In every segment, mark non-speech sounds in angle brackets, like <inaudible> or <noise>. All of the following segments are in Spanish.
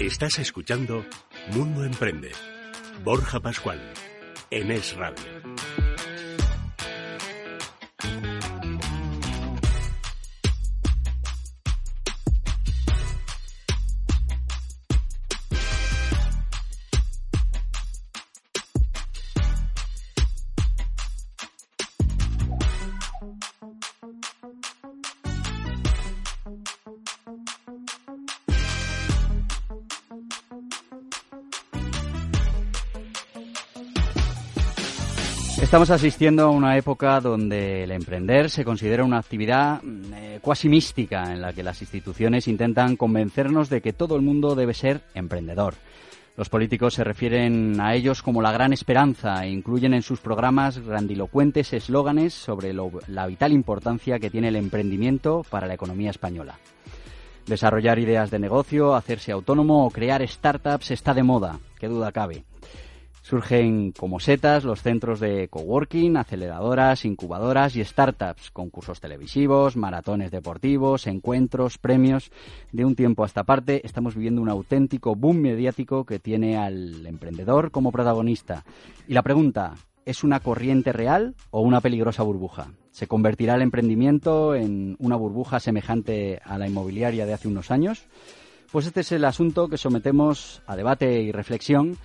Estás escuchando Mundo Emprende. Borja Pascual, en Es Radio. Estamos asistiendo a una época donde el emprender se considera una actividad mm, eh, cuasi mística en la que las instituciones intentan convencernos de que todo el mundo debe ser emprendedor. Los políticos se refieren a ellos como la gran esperanza e incluyen en sus programas grandilocuentes eslóganes sobre la vital importancia que tiene el emprendimiento para la economía española. Desarrollar ideas de negocio, hacerse autónomo o crear startups está de moda, qué duda cabe. Surgen como setas los centros de coworking, aceleradoras, incubadoras y startups, concursos televisivos, maratones deportivos, encuentros, premios. De un tiempo a esta parte estamos viviendo un auténtico boom mediático que tiene al emprendedor como protagonista. Y la pregunta, ¿es una corriente real o una peligrosa burbuja? ¿Se convertirá el emprendimiento en una burbuja semejante a la inmobiliaria de hace unos años? Pues este es el asunto que sometemos a debate y reflexión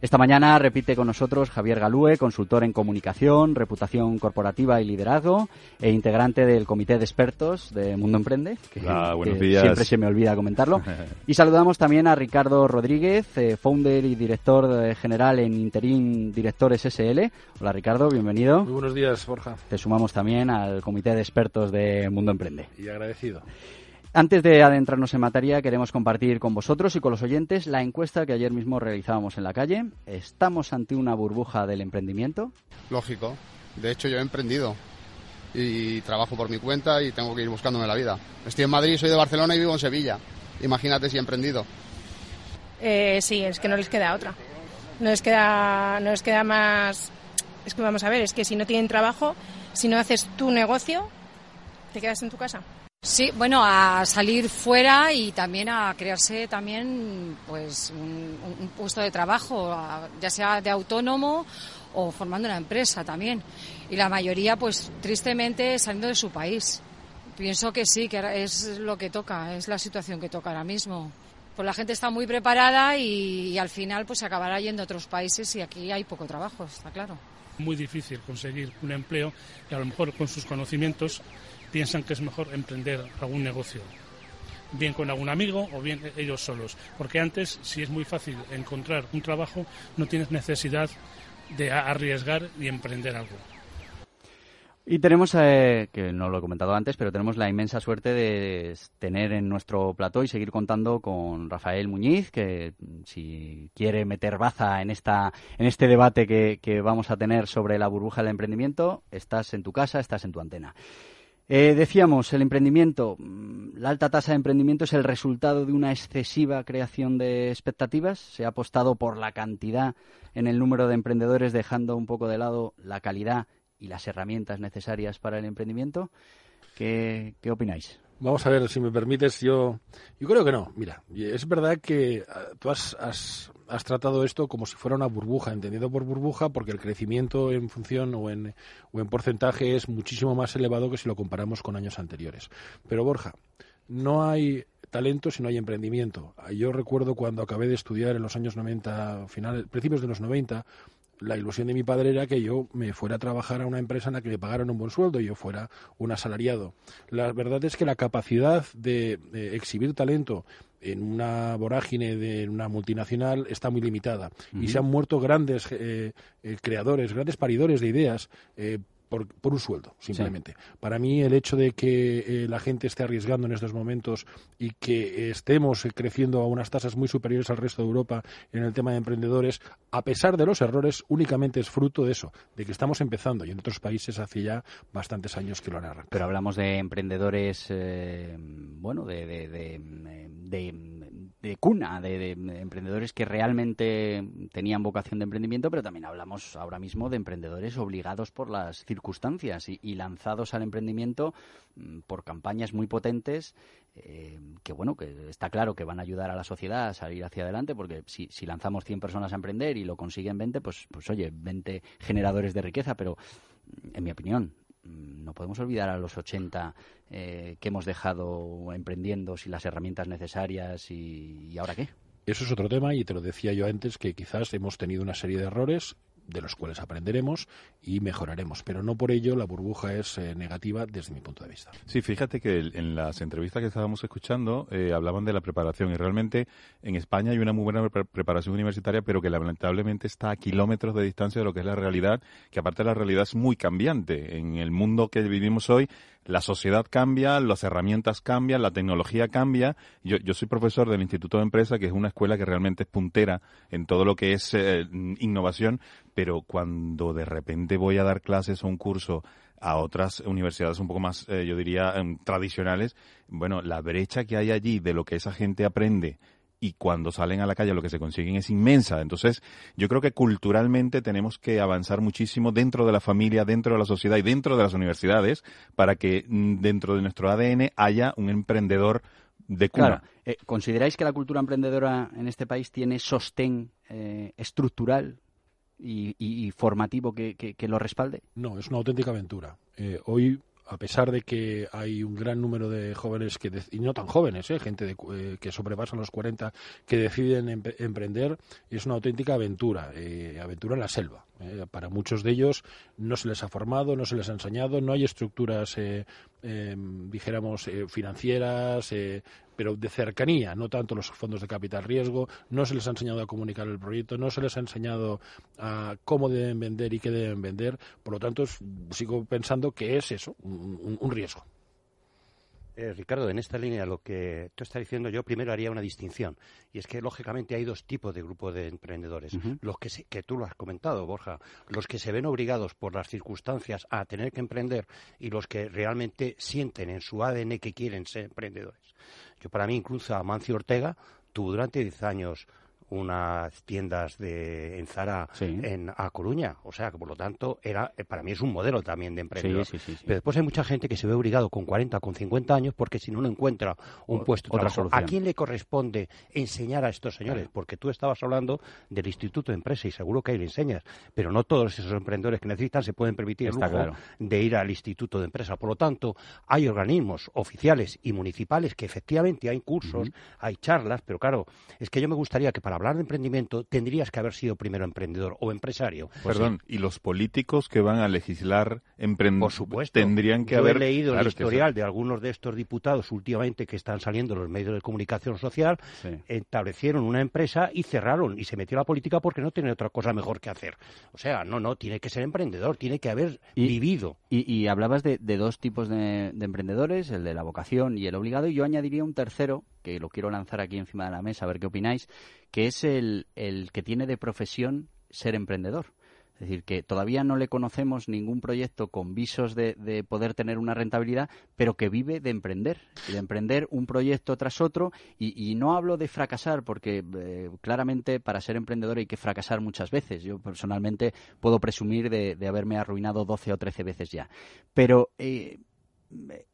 esta mañana repite con nosotros Javier Galúe, consultor en comunicación, reputación corporativa y liderazgo e integrante del comité de expertos de Mundo Emprende, que, Hola, buenos que días. siempre se me olvida comentarlo. <laughs> Y saludamos también a Ricardo Rodríguez, eh, founder y director eh, general en Interim Directores SL. Hola Ricardo, bienvenido. Muy buenos días, Borja. Te sumamos también al comité de expertos de Mundo Emprende. Y agradecido. Antes de adentrarnos en materia, queremos compartir con vosotros y con los oyentes la encuesta que ayer mismo realizábamos en la calle. ¿Estamos ante una burbuja del emprendimiento? Lógico. De hecho, yo he emprendido y trabajo por mi cuenta y tengo que ir buscándome la vida. Estoy en Madrid, soy de Barcelona y vivo en Sevilla. Imagínate si he emprendido. Eh, sí, es que no les queda otra. No les queda, no les queda más. Es que vamos a ver, es que si no tienen trabajo, si no haces tu negocio, te quedas en tu casa. Sí, bueno, a salir fuera y también a crearse también pues un, puesto de trabajo, ya sea de autónomo o formando una empresa también. Y la mayoría, pues tristemente, saliendo de su país. Pienso que sí, que es lo que toca, es la situación que toca ahora mismo. Pues la gente está muy preparada y, y al final pues se acabará yendo a otros países y aquí hay poco trabajo, está claro. muy difícil conseguir un empleo y a lo mejor con sus conocimientos piensan que es mejor emprender algún negocio, bien con algún amigo o bien ellos solos. Porque antes, si es muy fácil encontrar un trabajo, no tienes necesidad de arriesgar y emprender algo. Y tenemos, eh, que no lo he comentado antes, pero tenemos la inmensa suerte de tener en nuestro plató y seguir contando con Rafael Muñiz, que mm, si quiere meter baza en, esta, en este debate que, que vamos a tener sobre la burbuja del emprendimiento, estás en tu casa, estás en tu antena. Eh, decíamos, el emprendimiento, mm, la alta tasa de emprendimiento es el resultado de una excesiva creación de expectativas. Se ha apostado por la cantidad en el número de emprendedores, dejando un poco de lado la calidad y las herramientas necesarias para el emprendimiento. ¿Qué, qué opináis? Vamos a ver, si me permites, yo, yo creo que no. Mira, es verdad que ah, tú has, has, has tratado esto como si fuera una burbuja, entendido por burbuja, porque el crecimiento en función o en, o en porcentaje es muchísimo más elevado que si lo comparamos con años anteriores. Pero Borja, no hay talento si no hay emprendimiento. Yo recuerdo cuando acabé de estudiar en los años 90, finales, principios de los 90, la ilusión de mi padre era que yo me fuera a trabajar a una empresa en la que me pagaran un buen sueldo y yo fuera un asalariado. La verdad es que la capacidad de, de exhibir talento en una vorágine de una multinacional está muy limitada y se han muerto grandes eh, eh, creadores, grandes paridores de ideas eh, por, por un sueldo, simplemente. Para mí, el hecho de que eh, la gente esté arriesgando en estos momentos y que estemos eh, creciendo a unas tasas muy superiores al resto de Europa en el tema de emprendedores, a pesar de los errores, únicamente es fruto de eso, de que estamos empezando y en otros países hace ya bastantes años que lo han arrancado. Pero hablamos de emprendedores, eh, bueno, de, de, de, de cuna de, emprendedores que realmente tenían vocación de emprendimiento, pero también hablamos ahora mismo de emprendedores obligados por las circunstancias y, lanzados al emprendimiento mm, por campañas muy potentes eh, que bueno, que está claro que van a ayudar a la sociedad a salir hacia adelante, porque si, si lanzamos 100 personas a emprender y lo consiguen 20, pues, pues oye, 20 generadores de riqueza, pero en mi opinión, Mm, no podemos olvidar a los 80 eh, que hemos dejado emprendiendo sin las herramientas necesarias y, y ahora qué. Eso es otro tema y te lo decía yo antes que quizás hemos tenido una serie de errores de los cuales aprenderemos y mejoraremos. Pero no por ello la burbuja es eh, negativa desde mi punto de vista. Sí, fíjate que en las entrevistas que estábamos escuchando eh, hablaban de la preparación y realmente en España hay una muy buena preparación universitaria, pero que lamentablemente está a kilómetros de distancia de lo que es la realidad, que aparte la realidad es muy cambiante. En el mundo que vivimos hoy, la sociedad cambia, las herramientas cambian, la tecnología cambia. Yo, yo soy profesor del Instituto de Empresa, que es una escuela que realmente es puntera en todo lo que es eh, innovación, pero cuando de repente voy a dar clases o un curso a otras universidades un poco más, eh, yo diría, em, tradicionales, bueno, la brecha que hay allí de lo que esa gente aprende y cuando salen a la calle lo que se consiguen es inmensa. Entonces, yo creo que culturalmente tenemos que avanzar muchísimo dentro de la familia, dentro de la sociedad y dentro de las universidades para que mm, dentro de nuestro ADN haya un emprendedor de cuna. Claro. Eh, ¿Consideráis que la cultura emprendedora en este país tiene sostén eh, estructural y, formativo que, lo respalde? No, es una auténtica aventura. Eh, hoy a pesar de que hay un gran número de jóvenes que y no tan jóvenes, ¿eh? gente eh, que sobrepasa los 40 que deciden emprender, es una auténtica aventura, eh, aventura en la selva. Eh, para muchos de ellos no se les ha formado, no se les ha enseñado, no hay estructuras, dijéramos, financieras, pero de cercanía, no tanto los fondos de capital riesgo, no se les ha enseñado a comunicar el proyecto, no se les ha enseñado a cómo deben vender y qué deben vender. Por lo tanto, sigo pensando que es eso, un, riesgo. Eh, Ricardo, en esta línea lo que tú estás diciendo, yo primero haría una distinción. Y es que, lógicamente, hay dos tipos de grupos de emprendedores. Los que, que tú lo has comentado, Borja, los que se ven obligados por las circunstancias a tener que emprender y los que realmente sienten en su ADN que quieren ser emprendedores. Yo para mí incluso Amancio Ortega tuvo durante 10 años unas tiendas de en Zara en a Coruña, o sea que por lo tanto era eh, para mí es un modelo también de emprendedor. Pero después hay mucha gente que se ve obligado con 40, con 50 años porque si no no encuentra un puesto de trabajo. ¿A quién le corresponde enseñar a estos señores? Porque tú estabas hablando del Instituto de Empresa y seguro que ahí le enseñas, pero no todos esos emprendedores que necesitan se pueden permitir el lujo de ir al Instituto de Empresa. Por lo tanto, hay organismos oficiales y municipales que efectivamente hay cursos, hay charlas, pero claro, es que yo me gustaría que para hablar de emprendimiento tendrías que haber sido primero emprendedor o empresario. Perdón, y los políticos que van a legislar emprendimiento Por supuesto. tendrían que Yo haber... he leído el historial de algunos de estos diputados últimamente que están saliendo en los medios de comunicación social, establecieron una empresa y cerraron y se metió a la política porque no tiene otra cosa mejor que hacer. O sea, no, no, tiene que ser emprendedor, tiene que haber vivido. Y, hablabas de, dos tipos de, de emprendedores, el de la vocación y el obligado, y yo añadiría un tercero que lo quiero lanzar aquí encima de la mesa, a ver qué opináis, que es el, el que tiene de profesión ser emprendedor. Es decir, que todavía no le conocemos ningún proyecto con visos de, de, poder tener una rentabilidad, pero que vive de emprender, de emprender un proyecto tras otro. Y, no hablo de fracasar, porque eh, claramente para ser emprendedor hay que fracasar muchas veces. Yo personalmente puedo presumir de, de haberme arruinado 12 o 13 veces ya. Pero eh,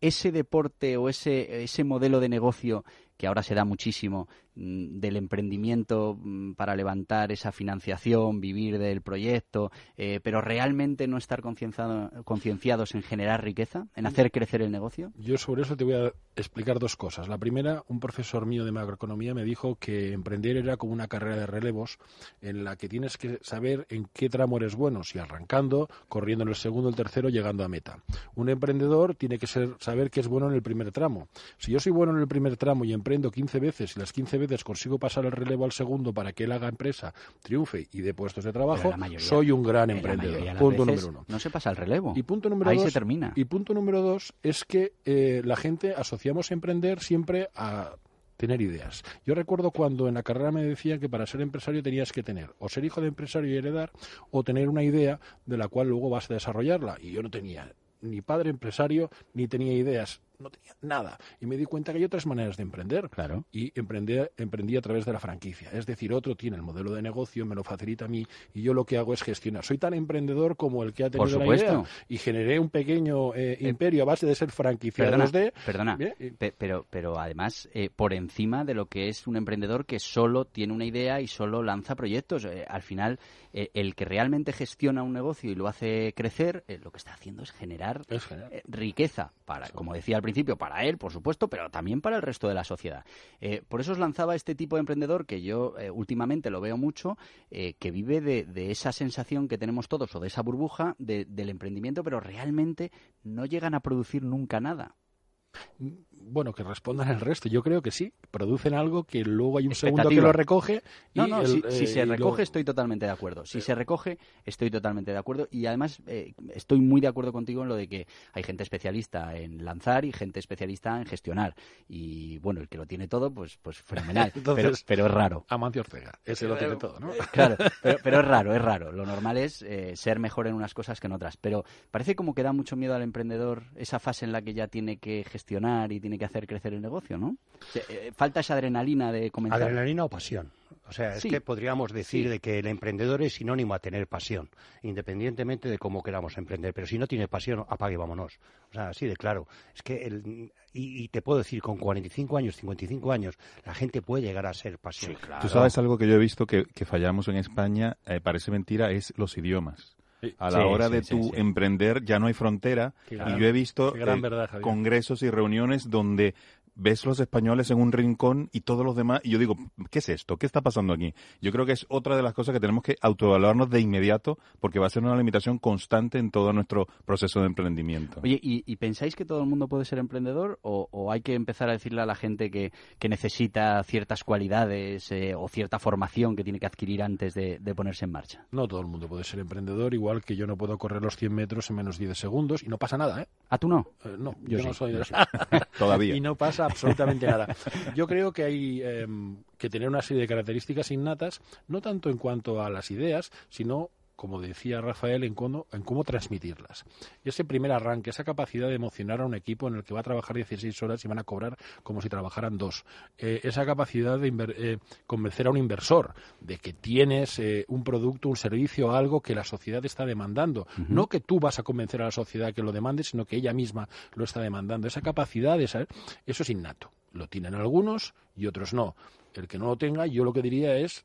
ese deporte o ese, ese modelo de negocio que ahora se da muchísimo mm, del emprendimiento mm, para levantar esa financiación, vivir del proyecto, eh, pero realmente no estar concienciados en generar riqueza, en hacer crecer el negocio? Yo sobre eso te voy a explicar dos cosas. La primera, un profesor mío de macroeconomía me dijo que emprender era como una carrera de relevos en la que tienes que saber en qué tramo eres bueno, si arrancando, corriendo en el segundo, el tercero, llegando a meta. Un emprendedor tiene que ser, saber que es bueno en el primer tramo. Si yo soy bueno en el primer tramo y emprendo 15 veces y las 15 veces consigo pasar el relevo al segundo para que él haga empresa, triunfe y dé puestos de trabajo, soy un gran emprendedor. Punto número uno. No se pasa el relevo. Y punto número Ahí dos, se termina. Y punto número dos es que eh, la gente asociamos emprender siempre a tener ideas. Yo recuerdo cuando en la carrera me decían que para ser empresario tenías que tener o ser hijo de empresario y heredar o tener una idea de la cual luego vas a desarrollarla. Y yo no tenía ni padre empresario ni tenía ideas no tenía nada. Y me di cuenta que hay otras maneras de emprender. Claro. Y emprendí, emprendí a través de la franquicia. Es decir, otro tiene el modelo de negocio, me lo facilita a mí y yo lo que hago es gestionar. Soy tan emprendedor como el que ha tenido la idea. Y generé un pequeño eh, eh, imperio a base de ser franquiciado de... Perdona, pero, pero además, eh, por encima de lo que es un emprendedor que solo tiene una idea y solo lanza proyectos. al final, el que realmente gestiona un negocio y lo hace crecer, lo que está haciendo es generar, riqueza para, como decía al principio, para él, por supuesto, pero también para el resto de la sociedad. Eh, por eso os lanzaba este tipo de emprendedor que yo eh, últimamente lo veo mucho, eh, que vive de, esa sensación que tenemos todos o de esa burbuja del emprendimiento, pero realmente no llegan a producir nunca nada bueno, que respondan el resto. Yo creo que sí. Producen algo que luego hay un segundo que lo recoge. no, no, si, eh, se recoge estoy totalmente de acuerdo. Si se recoge estoy totalmente de acuerdo. Y además eh, estoy muy de acuerdo contigo en lo de que hay gente especialista en lanzar y gente especialista en gestionar. Y bueno, el que lo tiene todo, pues, pues fenomenal. <laughs> pero, pero, es raro. Amancio Ortega, ese lo tiene todo, ¿no? <laughs> Claro, pero, es raro, es raro. Lo normal es eh, ser mejor en unas cosas que en otras. Pero parece como que da mucho miedo al emprendedor esa fase en la que ya tiene que gestionar y tiene que hacer crecer el negocio, ¿no? Eh, falta esa adrenalina de comenzar. Adrenalina o pasión. O sea, es que podríamos decir de que el emprendedor es sinónimo a tener pasión, independientemente de cómo queramos emprender. Pero si no tiene pasión, apague, vámonos. O sea, así de claro. Es que, el, y, te puedo decir, con 45 años, 55 años, la gente puede llegar a ser pasión. Tú sabes algo que yo he visto que, fallamos en España, eh, parece mentira, es los idiomas. A la hora de tu emprender ya no hay frontera. y yo he visto eh, congresos y reuniones donde ves los españoles en un rincón y todos los demás, y yo digo, ¿qué es esto? ¿Qué está pasando aquí? Yo creo que es otra de las cosas que tenemos que autoevaluarnos de inmediato, porque va a ser una limitación constante en todo nuestro proceso de emprendimiento. Oye, ¿y, pensáis que todo el mundo puede ser emprendedor o, hay que empezar a decirle a la gente que, necesita ciertas cualidades eh, o cierta formación que tiene que adquirir antes de, ponerse en marcha? No todo el mundo puede ser emprendedor, igual que yo no puedo correr los 100 metros en menos de 10 segundos y no pasa nada, ¿eh? ¿Ah, tú no? Eh, no, yo, no soy de eso. <laughs> Todavía. y no pasa absolutamente nada. Yo creo que hay em, que tener una serie de características innatas, no tanto en cuanto a las ideas, sino como decía Rafael, en cómo, en cómo transmitirlas. Y ese primer arranque, esa capacidad de emocionar a un equipo en el que va a trabajar 16 horas y van a cobrar como si trabajaran dos. Eh, esa capacidad de eh, convencer a un inversor de que tienes eh, un producto, un servicio, algo que la sociedad está demandando. No que tú vas a convencer a la sociedad que lo demande, sino que ella misma lo está demandando. Esa capacidad de saber, eso es innato. Lo tienen algunos y otros no. El que no lo tenga, yo lo que diría es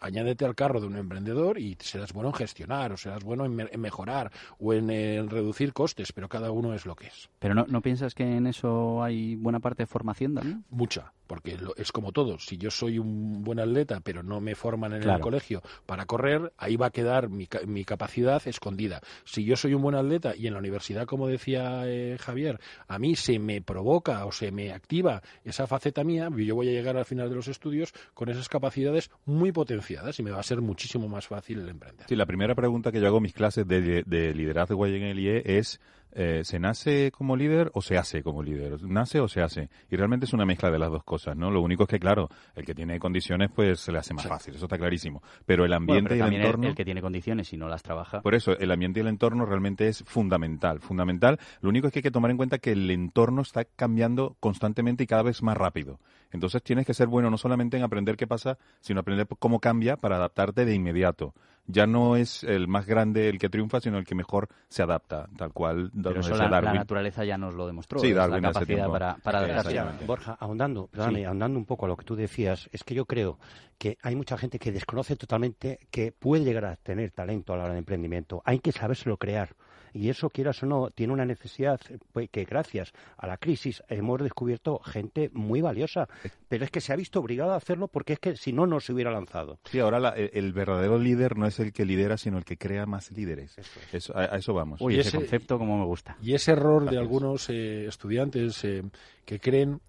añádete al carro de un emprendedor y serás bueno en gestionar o serás bueno en, mejorar o en, reducir costes, pero cada uno es lo que es. ¿Pero no, no piensas que en eso hay buena parte de formación también? Mucha, porque es como todo. Si yo soy un buen atleta, pero no me forman en el colegio para correr, ahí va a quedar mi, mi, capacidad escondida. Si yo soy un buen atleta y en la universidad, como decía eh, Javier, a mí se me provoca o se me activa esa faceta mía, yo voy a llegar al final de los estudios con esas capacidades muy potenciadas y me va a ser muchísimo más fácil el emprender. Sí, la primera pregunta que yo hago en mis clases de, de liderazgo en el IE es eh, ¿se nace como líder o se hace como líder? ¿Nace o se hace? Y realmente es una mezcla de las dos cosas, ¿no? Lo único es que, claro, el que tiene condiciones, pues se le hace más fácil, eso está clarísimo. Pero el ambiente y el entorno... El, que tiene condiciones y no las trabaja. Por eso, el ambiente y el entorno realmente es fundamental, fundamental. Lo único es que hay que tomar en cuenta que el entorno está cambiando constantemente y cada vez más rápido. Entonces tienes que ser bueno no solamente en aprender qué pasa, sino aprender cómo cambia para adaptarte de inmediato ya no es el más grande el que triunfa, sino el que mejor se adapta, tal cual. Pero eso la, naturaleza ya nos lo demostró. Sí, la capacidad para, para adaptarse. Borja, ahondando, ahondando un poco a lo que tú decías, es que yo creo que hay mucha gente que desconoce totalmente que puede llegar a tener talento a la hora de emprendimiento. Hay que sabérselo crear y eso, quieras o no, tiene una necesidad pues, que gracias a la crisis hemos descubierto gente muy valiosa, pero es que se ha visto obligado a hacerlo porque es que si no, no se hubiera lanzado. Sí, ahora el, verdadero líder no es el que lidera, sino el que crea más líderes. Eso, a, eso vamos. Uy, ese, concepto como me gusta. Y ese error de algunos eh, estudiantes eh, que creen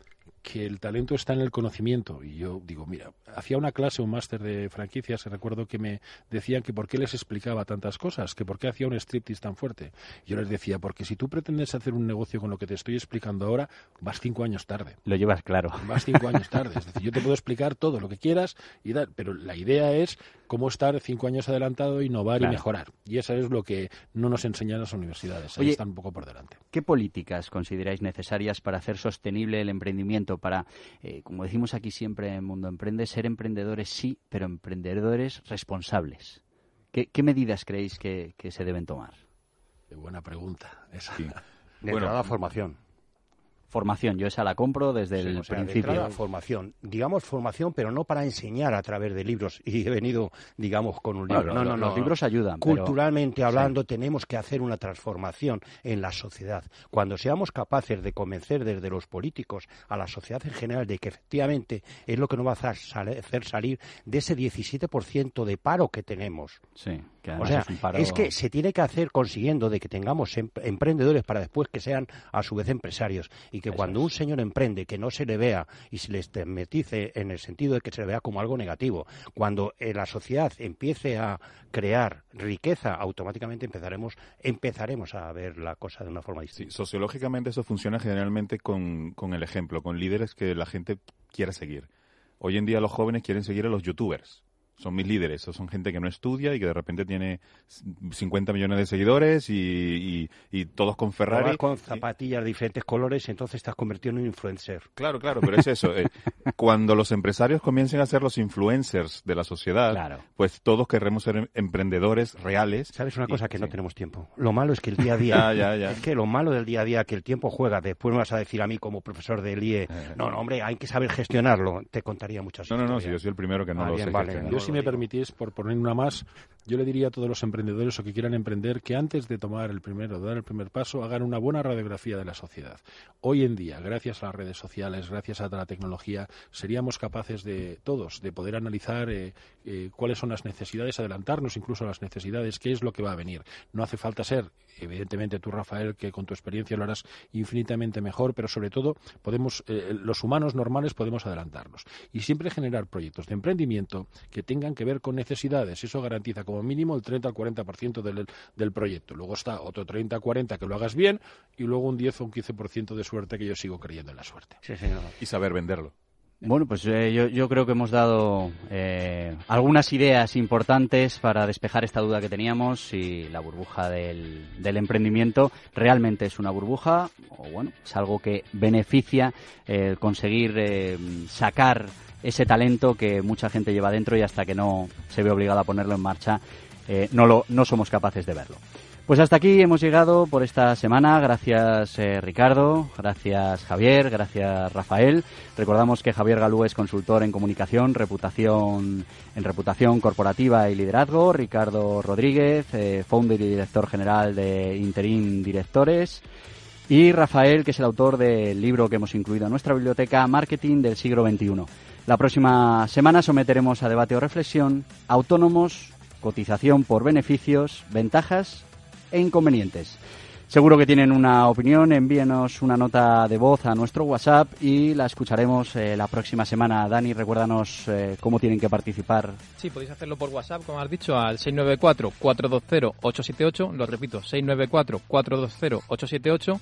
que el talento está en el conocimiento. Y yo digo, mira, hacía una clase, un máster de franquicias, y recuerdo que me decían que por qué les explicaba tantas cosas, que por qué hacía un striptease tan fuerte. Yo les decía, porque si tú pretendes hacer un negocio con lo que te estoy explicando ahora, vas cinco años tarde. Lo llevas claro. Vas cinco años <laughs> tarde. Es decir, yo te puedo explicar todo lo que quieras, y dar, pero la idea es cómo estar cinco años adelantado, innovar y mejorar. Y eso es lo que no nos enseñan las universidades. Ahí están un poco por delante. ¿Qué políticas consideráis necesarias para hacer sostenible el emprendimiento? Para, eh, como decimos aquí siempre en Mundo Emprende, ser emprendedores sí, pero emprendedores responsables. ¿Qué, medidas creéis que, se deben tomar? Qué buena pregunta. Esa. bueno, la formación formación. Yo esa la compro desde el principio. formación. Digamos formación, pero no para enseñar a través de libros. Y he venido, digamos, con un libro. No, no, no. Los libros ayudan. Culturalmente hablando, tenemos que hacer una transformación en la sociedad. Cuando seamos capaces de convencer desde los políticos a la sociedad en general de que efectivamente es lo que nos va a hacer salir de ese 17% de paro que tenemos. Sí, o sea, es, que se tiene que hacer consiguiendo de que tengamos em-, emprendedores para después que sean a su vez empresarios y que cuando un señor emprende que no se le vea y se le estigmatice en el sentido de que se le vea como algo negativo, cuando eh, la sociedad empiece a crear riqueza, automáticamente empezaremos empezaremos a ver la cosa de una forma distinta. sociológicamente eso funciona generalmente con, con el ejemplo, con líderes que la gente quiera seguir. Hoy en día los jóvenes quieren seguir a los youtubers son mis líderes, son gente que no estudia y que de repente tiene 50 millones de seguidores y, todos con Ferrari. con zapatillas de diferentes colores, entonces estás convertido en un influencer. Claro, claro, pero es eso. Eh, <laughs> cuando los empresarios comiencen a ser los influencers de la sociedad, pues todos querremos ser emprendedores reales. ¿Sabes una cosa? Que no tenemos tiempo. Lo malo es que el día a <laughs> día... Es que lo malo del día a día, que el tiempo juega. Después me vas a decir a mí como profesor de IE, eh. no, no, hombre, hay que saber gestionarlo. Te contaría muchas cosas. No, no, no, si yo soy el primero que no ah, lo sé si me permitís, por poner una más, yo le diría a todos los emprendedores o que quieran emprender que antes de tomar el primero, de dar el primer paso, hagan una buena radiografía de la sociedad. Hoy en día, gracias a las redes sociales, gracias a la tecnología, seríamos capaces de todos de poder analizar eh, eh, cuáles son las necesidades, adelantarnos incluso a las necesidades, qué es lo que va a venir. No hace falta ser, evidentemente tú, Rafael, que con tu experiencia lo harás infinitamente mejor, pero sobre todo podemos, eh, los humanos normales podemos adelantarnos. Y siempre generar proyectos de emprendimiento que tengan que ver con necesidades. Eso garantiza como mínimo el 30 al 40% del, del proyecto. Luego está otro 30 al 40 que lo hagas bien y luego un 10 o un 15% de suerte que yo sigo creyendo en la suerte. Y saber venderlo. Bueno, pues eh, yo, yo, creo que hemos dado eh, algunas ideas importantes para despejar esta duda que teníamos si la burbuja del, del, emprendimiento realmente es una burbuja o bueno, es algo que beneficia eh, conseguir eh, sacar ese talento que mucha gente lleva dentro y hasta que no se ve obligado a ponerlo en marcha eh, no, lo, no somos capaces de verlo. Pues hasta aquí hemos llegado por esta semana. Gracias eh, Ricardo, gracias Javier, gracias Rafael. Recordamos que Javier Galú es consultor en comunicación, reputación en reputación corporativa y liderazgo. Ricardo Rodríguez, eh, founder y director general de Interim Directores. Y Rafael, que es el autor del libro que hemos incluido en nuestra biblioteca, Marketing del siglo XXI. La próxima semana someteremos a debate o reflexión autónomos, cotización por beneficios, ventajas e inconvenientes. Seguro que tienen una opinión, envíenos una nota de voz a nuestro WhatsApp y la escucharemos eh, la próxima semana. Dani, recuérdanos eh, cómo tienen que participar. Sí, podéis hacerlo por WhatsApp, como has dicho, al 694-420-878. Lo repito, 694-420-878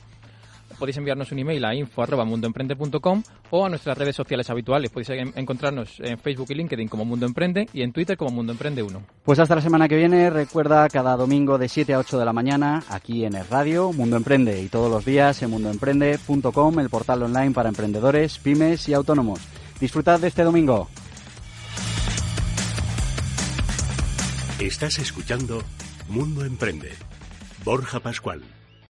podéis enviarnos un email a info.mundoemprende.com o a nuestras redes sociales habituales. Podéis encontrarnos en Facebook y LinkedIn como Mundo Emprende y en Twitter como Mundo Emprende 1. Pues hasta la semana que viene. Recuerda cada domingo de 7 a 8 de la mañana aquí en el radio Mundo Emprende y todos los días en mundoemprende.com, el portal online para emprendedores, pymes y autónomos. Disfrutad de este domingo. Estás escuchando Mundo Emprende. Borja Pascual.